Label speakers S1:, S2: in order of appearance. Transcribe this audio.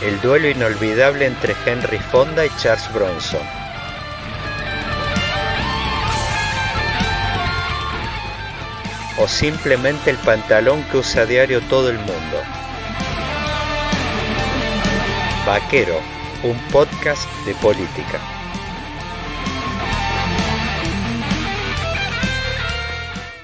S1: El duelo inolvidable entre Henry Fonda y Charles Bronson. O simplemente el pantalón que usa a diario todo el mundo. Vaquero, un podcast de política.